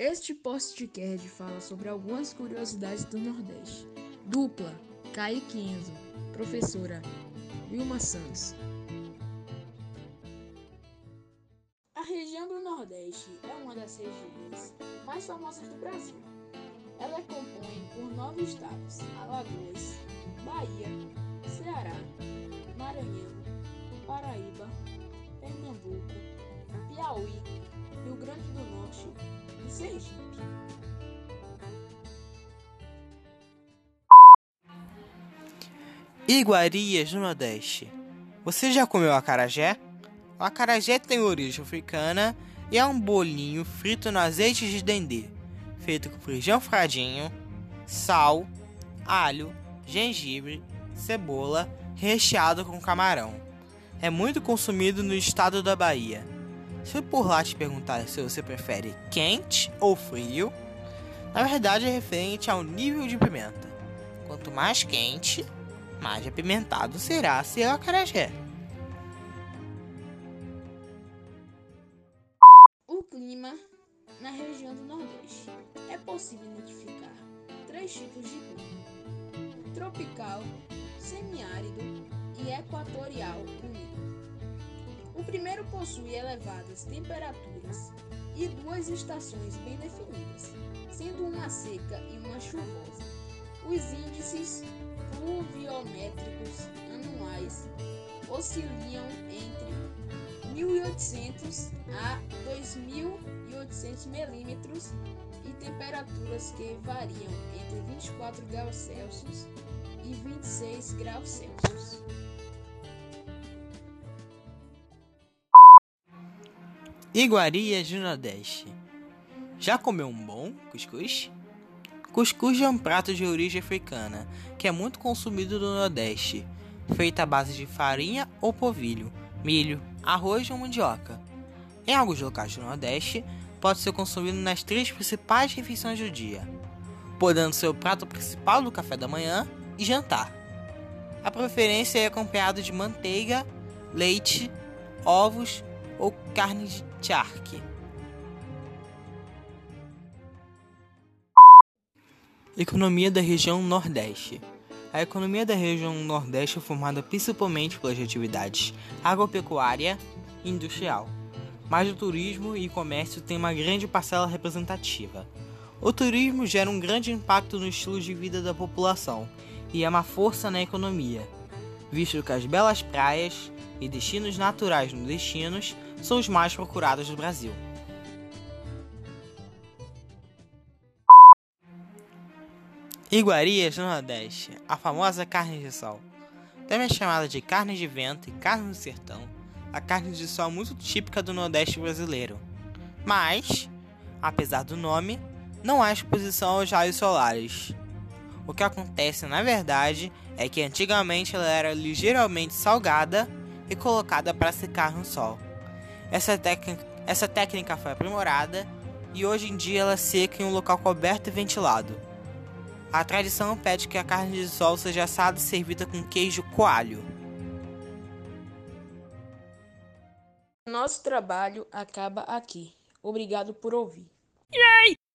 Este podcast fala sobre algumas curiosidades do Nordeste. Dupla, Kaique Enzo, professora Wilma Santos. A região do Nordeste é uma das regiões mais famosas do Brasil. Ela é compõe por nove estados: Alagoas, Bahia, Ceará, Maranhão, Paraíba, Pernambuco, Piauí, Sergipe. Iguarias no Nordeste. Você já comeu acarajé? O acarajé tem origem africana e é um bolinho frito no azeite de dendê, feito com feijão fradinho, sal, alho, gengibre, cebola, recheado com camarão. É muito consumido no estado da Bahia. Se por lá te perguntar se você prefere quente ou frio, na verdade é referente ao nível de pimenta. Quanto mais quente, mais apimentado será seu acarajé. O clima na região do Nordeste. É possível identificar três tipos de clima: tropical, semiárido e equatorial úmido. Possui elevadas temperaturas e duas estações bem definidas, sendo uma seca e uma chuvosa. Os índices pluviométricos anuais oscilam entre 1.800 a 2.800 milímetros e temperaturas que variam entre 24 graus Celsius e 26 graus Celsius. Iguarias do Nordeste. Já comeu um bom cuscuz? Cuscuz é um prato de origem africana que é muito consumido no Nordeste, feito à base de farinha ou polvilho, milho, arroz ou mandioca. Em alguns locais do Nordeste, pode ser consumido nas três principais refeições do dia, podendo ser o prato principal do café da manhã e jantar. A preferência é acompanhado de manteiga, leite, ovos ou carne de charque. Economia da região Nordeste. A economia da região Nordeste é formada principalmente pelas atividades agropecuária e industrial, mas o turismo e comércio têm uma grande parcela representativa. O turismo gera um grande impacto no estilo de vida da população e é uma força na economia, visto que as belas praias e destinos naturais nordestinos são os mais procurados do Brasil. Iguarias no Nordeste, a famosa carne de sol. Também é chamada de carne de vento e carne do sertão, a carne de sol é muito típica do Nordeste brasileiro. Mas, apesar do nome, não há exposição aos raios solares. O que acontece, na verdade, é que antigamente ela era ligeiramente salgada e colocada para secar no sol. Essa, essa técnica foi aprimorada e hoje em dia ela seca em um local coberto e ventilado. A tradição pede que a carne de sol seja assada e servida com queijo coalho. Nosso trabalho acaba aqui. Obrigado por ouvir. Yay!